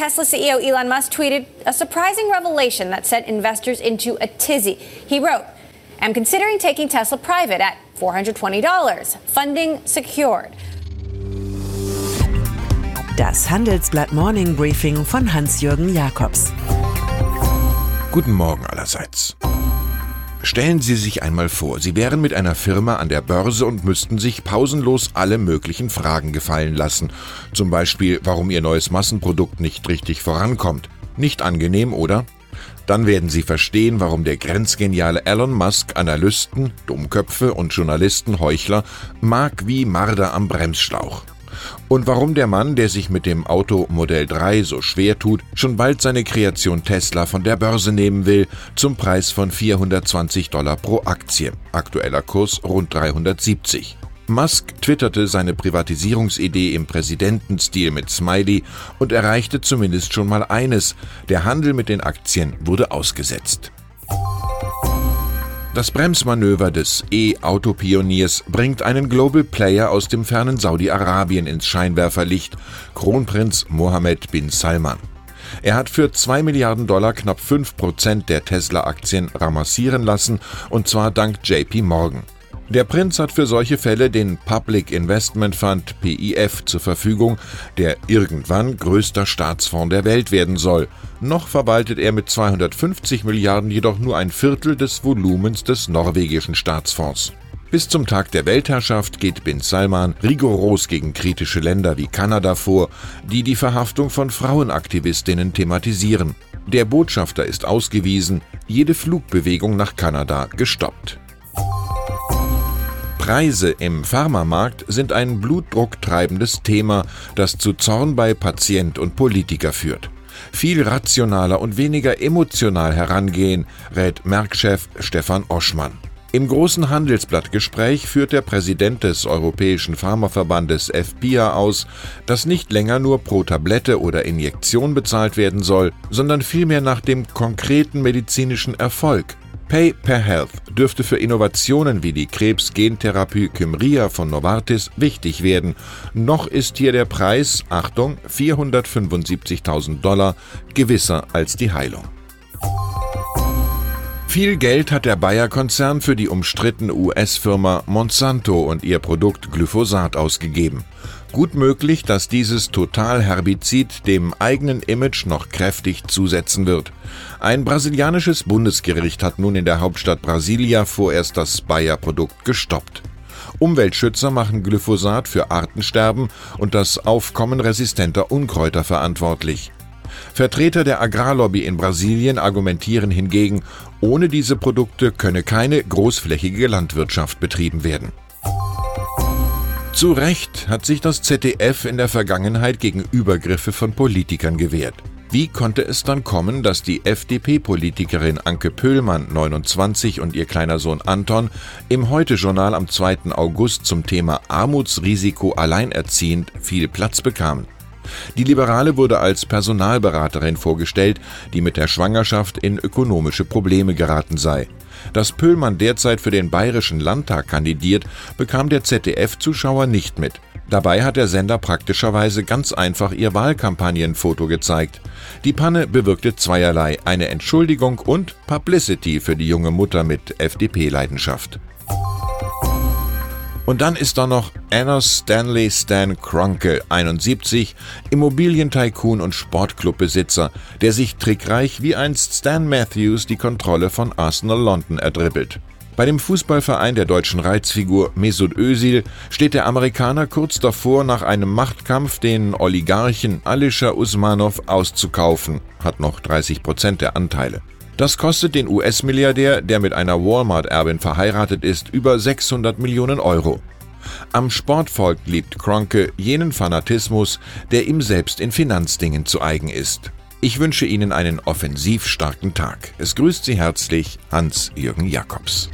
Tesla CEO Elon Musk tweeted a surprising revelation that sent investors into a tizzy. He wrote, I'm considering taking Tesla private at $420. Funding secured. Das Handelsblatt Morning Briefing von Hans-Jürgen Jakobs. Guten Morgen allerseits. Stellen Sie sich einmal vor, Sie wären mit einer Firma an der Börse und müssten sich pausenlos alle möglichen Fragen gefallen lassen. Zum Beispiel, warum Ihr neues Massenprodukt nicht richtig vorankommt. Nicht angenehm, oder? Dann werden Sie verstehen, warum der grenzgeniale Elon Musk Analysten, Dummköpfe und Journalisten Heuchler mag wie Marder am Bremsschlauch. Und warum der Mann, der sich mit dem Auto Modell 3 so schwer tut, schon bald seine Kreation Tesla von der Börse nehmen will, zum Preis von 420 Dollar pro Aktie. Aktueller Kurs rund 370. Musk twitterte seine Privatisierungsidee im Präsidentenstil mit Smiley und erreichte zumindest schon mal eines, der Handel mit den Aktien wurde ausgesetzt. Das Bremsmanöver des E-Auto-Pioniers bringt einen Global Player aus dem fernen Saudi-Arabien ins Scheinwerferlicht, Kronprinz Mohammed bin Salman. Er hat für 2 Milliarden Dollar knapp 5 Prozent der Tesla-Aktien ramassieren lassen, und zwar dank JP Morgan. Der Prinz hat für solche Fälle den Public Investment Fund PIF zur Verfügung, der irgendwann größter Staatsfonds der Welt werden soll. Noch verwaltet er mit 250 Milliarden jedoch nur ein Viertel des Volumens des norwegischen Staatsfonds. Bis zum Tag der Weltherrschaft geht Bin Salman rigoros gegen kritische Länder wie Kanada vor, die die Verhaftung von Frauenaktivistinnen thematisieren. Der Botschafter ist ausgewiesen, jede Flugbewegung nach Kanada gestoppt. Preise im Pharmamarkt sind ein blutdrucktreibendes Thema, das zu Zorn bei Patient und Politiker führt. Viel rationaler und weniger emotional herangehen, rät Merckchef Stefan Oschmann. Im großen Handelsblattgespräch führt der Präsident des Europäischen Pharmaverbandes FPIA aus, dass nicht länger nur pro Tablette oder Injektion bezahlt werden soll, sondern vielmehr nach dem konkreten medizinischen Erfolg, Pay per Health dürfte für Innovationen wie die Krebsgentherapie Kymria von Novartis wichtig werden. Noch ist hier der Preis, Achtung, 475.000 Dollar gewisser als die Heilung. Viel Geld hat der Bayer-Konzern für die umstrittene US-Firma Monsanto und ihr Produkt Glyphosat ausgegeben. Gut möglich, dass dieses Totalherbizid dem eigenen Image noch kräftig zusetzen wird. Ein brasilianisches Bundesgericht hat nun in der Hauptstadt Brasilia vorerst das Bayer-Produkt gestoppt. Umweltschützer machen Glyphosat für Artensterben und das Aufkommen resistenter Unkräuter verantwortlich. Vertreter der Agrarlobby in Brasilien argumentieren hingegen, ohne diese Produkte könne keine großflächige Landwirtschaft betrieben werden. Zu Recht hat sich das ZDF in der Vergangenheit gegen Übergriffe von Politikern gewehrt. Wie konnte es dann kommen, dass die FDP-Politikerin Anke Pöhlmann, 29, und ihr kleiner Sohn Anton im Heute-Journal am 2. August zum Thema Armutsrisiko alleinerziehend viel Platz bekamen? Die Liberale wurde als Personalberaterin vorgestellt, die mit der Schwangerschaft in ökonomische Probleme geraten sei. Dass Pöhlmann derzeit für den Bayerischen Landtag kandidiert, bekam der ZDF-Zuschauer nicht mit. Dabei hat der Sender praktischerweise ganz einfach ihr Wahlkampagnenfoto gezeigt. Die Panne bewirkte zweierlei, eine Entschuldigung und Publicity für die junge Mutter mit FDP-Leidenschaft. Und dann ist da noch Anna Stanley Stan Kronke, 71, Immobilientycoon und Sportclubbesitzer, der sich trickreich wie einst Stan Matthews die Kontrolle von Arsenal London erdribbelt. Bei dem Fußballverein der deutschen Reizfigur Mesut Özil steht der Amerikaner kurz davor, nach einem Machtkampf den Oligarchen Alisher Usmanov auszukaufen, hat noch 30 Prozent der Anteile. Das kostet den US-Milliardär, der mit einer Walmart-Erbin verheiratet ist, über 600 Millionen Euro. Am Sportvolk liebt Kronke jenen Fanatismus, der ihm selbst in Finanzdingen zu eigen ist. Ich wünsche Ihnen einen offensiv starken Tag. Es grüßt Sie herzlich Hans-Jürgen Jakobs.